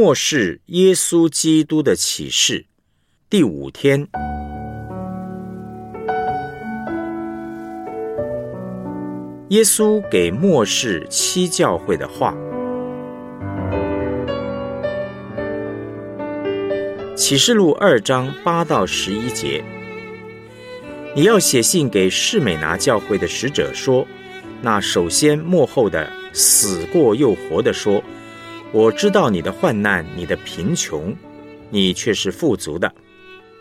末世耶稣基督的启示，第五天。耶稣给末世七教会的话，《启示录》二章八到十一节。你要写信给士美拿教会的使者说：那首先幕后的死过又活的说。我知道你的患难，你的贫穷，你却是富足的；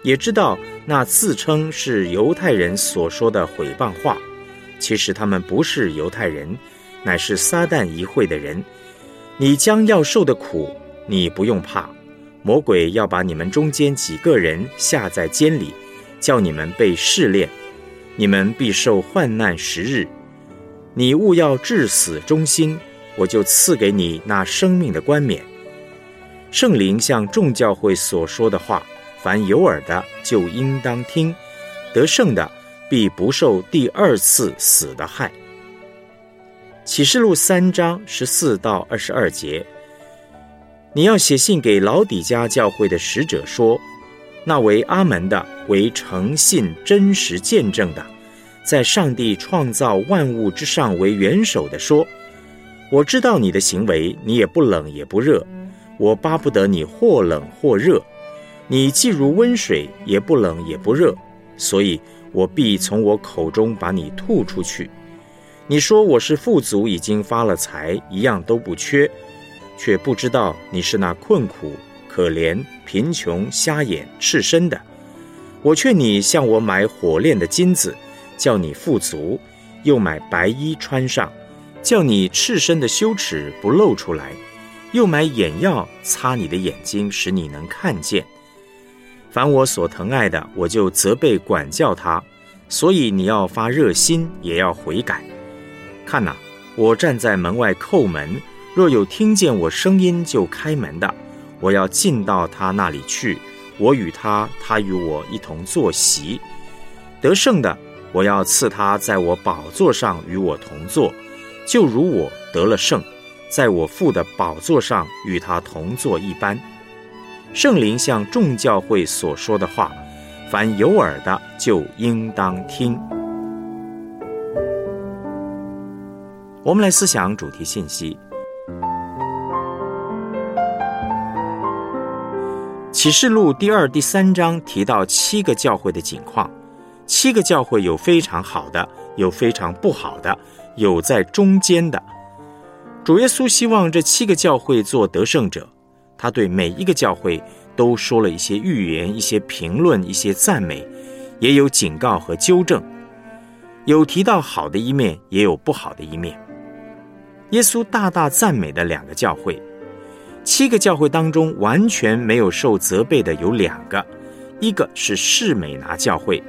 也知道那自称是犹太人所说的毁谤话，其实他们不是犹太人，乃是撒旦一会的人。你将要受的苦，你不用怕。魔鬼要把你们中间几个人下在监里，叫你们被试炼，你们必受患难十日。你务要至死忠心。我就赐给你那生命的冠冕。圣灵向众教会所说的话，凡有耳的就应当听。得胜的必不受第二次死的害。启示录三章十四到二十二节，你要写信给老底家教会的使者说：那为阿门的，为诚信真实见证的，在上帝创造万物之上为元首的说。我知道你的行为，你也不冷也不热，我巴不得你或冷或热。你既如温水，也不冷也不热，所以我必从我口中把你吐出去。你说我是富足，已经发了财，一样都不缺，却不知道你是那困苦、可怜、贫穷、瞎眼、赤身的。我劝你向我买火炼的金子，叫你富足；又买白衣穿上。叫你赤身的羞耻不露出来，又买眼药擦你的眼睛，使你能看见。凡我所疼爱的，我就责备管教他。所以你要发热心，也要悔改。看哪，我站在门外叩门，若有听见我声音就开门的，我要进到他那里去，我与他，他与我一同坐席。得胜的，我要赐他在我宝座上与我同坐。就如我得了圣，在我父的宝座上与他同坐一般。圣灵向众教会所说的话，凡有耳的就应当听。我们来思想主题信息。启示录第二、第三章提到七个教会的景况，七个教会有非常好的，有非常不好的。有在中间的，主耶稣希望这七个教会做得胜者，他对每一个教会都说了一些预言、一些评论、一些赞美，也有警告和纠正，有提到好的一面，也有不好的一面。耶稣大大赞美的两个教会，七个教会当中完全没有受责备的有两个，一个是士美拿教会，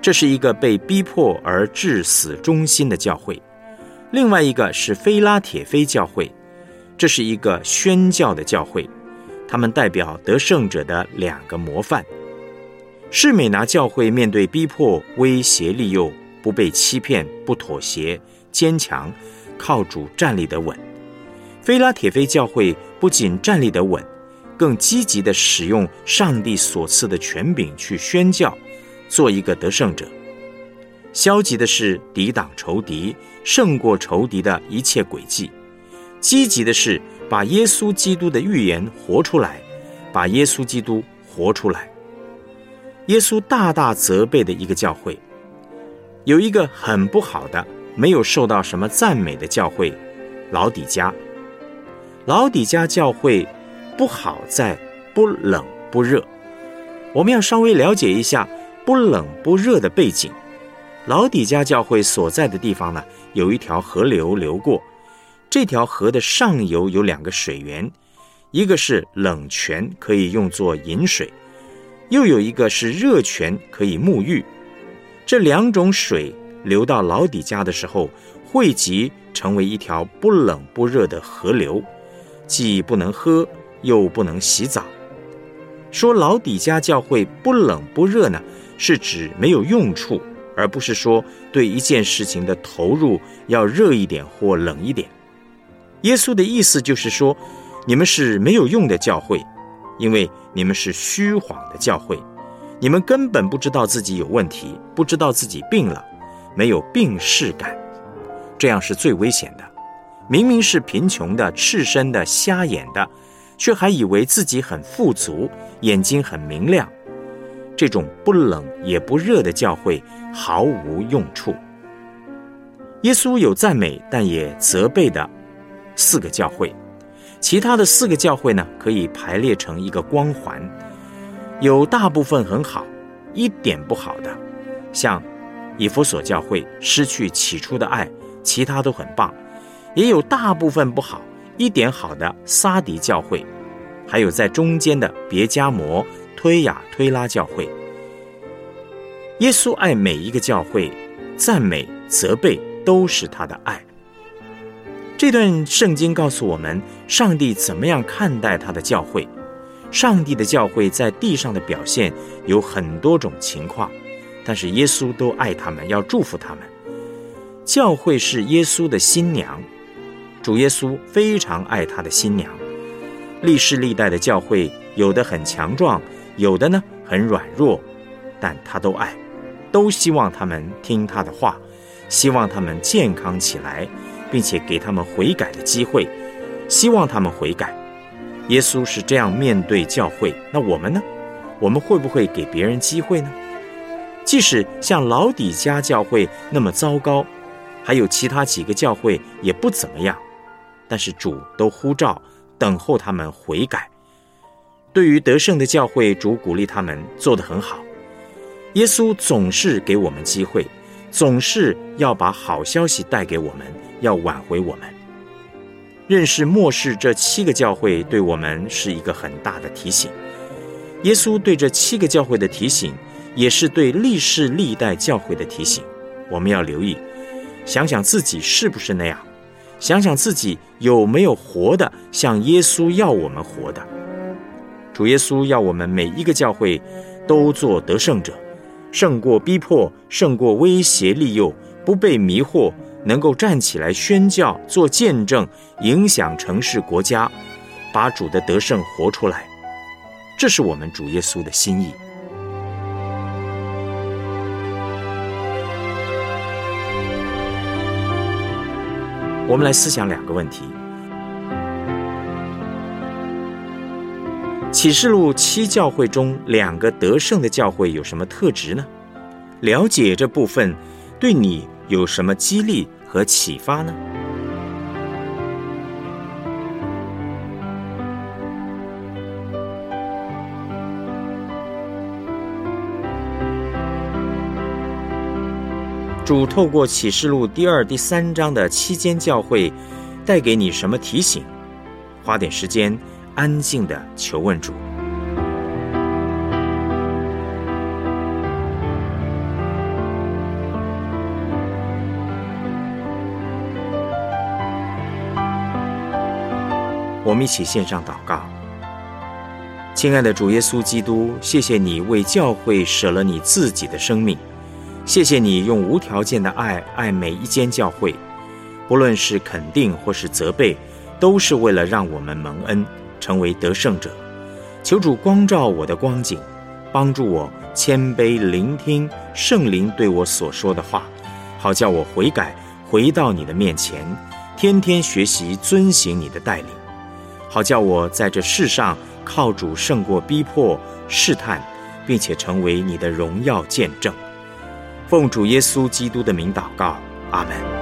这是一个被逼迫而至死忠心的教会。另外一个是菲拉铁菲教会，这是一个宣教的教会，他们代表得胜者的两个模范。士美拿教会面对逼迫、威胁、利诱，不被欺骗，不妥协，坚强，靠主站立得稳。菲拉铁菲教会不仅站立得稳，更积极地使用上帝所赐的权柄去宣教，做一个得胜者。消极的是抵挡仇敌，胜过仇敌的一切诡计；积极的是把耶稣基督的预言活出来，把耶稣基督活出来。耶稣大大责备的一个教会，有一个很不好的，没有受到什么赞美的教会——老底家。老底家教会不好在不冷不热。我们要稍微了解一下不冷不热的背景。老底家教会所在的地方呢，有一条河流流过，这条河的上游有两个水源，一个是冷泉，可以用作饮水；又有一个是热泉，可以沐浴。这两种水流到老底家的时候，汇集成为一条不冷不热的河流，既不能喝，又不能洗澡。说老底家教会不冷不热呢，是指没有用处。而不是说对一件事情的投入要热一点或冷一点。耶稣的意思就是说，你们是没有用的教会，因为你们是虚谎的教会。你们根本不知道自己有问题，不知道自己病了，没有病逝感，这样是最危险的。明明是贫穷的、赤身的、瞎眼的，却还以为自己很富足，眼睛很明亮。这种不冷也不热的教会毫无用处。耶稣有赞美，但也责备的四个教会，其他的四个教会呢，可以排列成一个光环。有大部分很好，一点不好的，像以弗所教会失去起初的爱，其他都很棒；也有大部分不好，一点好的撒迪教会，还有在中间的别加摩、推雅推拉教会。耶稣爱每一个教会，赞美、责备都是他的爱。这段圣经告诉我们，上帝怎么样看待他的教会。上帝的教会在地上的表现有很多种情况，但是耶稣都爱他们，要祝福他们。教会是耶稣的新娘，主耶稣非常爱他的新娘。历世历代的教会，有的很强壮，有的呢很软弱，但他都爱，都希望他们听他的话，希望他们健康起来，并且给他们悔改的机会，希望他们悔改。耶稣是这样面对教会，那我们呢？我们会不会给别人机会呢？即使像老底家教会那么糟糕，还有其他几个教会也不怎么样，但是主都呼召等候他们悔改。对于得胜的教会，主鼓励他们做得很好。耶稣总是给我们机会，总是要把好消息带给我们，要挽回我们。认识末世这七个教会，对我们是一个很大的提醒。耶稣对这七个教会的提醒，也是对历世历代教会的提醒。我们要留意，想想自己是不是那样，想想自己有没有活的像耶稣要我们活的。主耶稣要我们每一个教会都做得胜者，胜过逼迫，胜过威胁利诱，不被迷惑。能够站起来宣教、做见证、影响城市国家，把主的得胜活出来，这是我们主耶稣的心意。我们来思想两个问题：启示录七教会中两个得胜的教会有什么特质呢？了解这部分，对你。有什么激励和启发呢？主透过启示录第二、第三章的七间教会，带给你什么提醒？花点时间，安静的求问主。我们一起献上祷告，亲爱的主耶稣基督，谢谢你为教会舍了你自己的生命，谢谢你用无条件的爱爱每一间教会，不论是肯定或是责备，都是为了让我们蒙恩，成为得胜者。求主光照我的光景，帮助我谦卑聆听圣灵对我所说的话，好叫我悔改，回到你的面前，天天学习遵行你的带领。好叫我在这世上靠主胜过逼迫试探，并且成为你的荣耀见证。奉主耶稣基督的名祷告，阿门。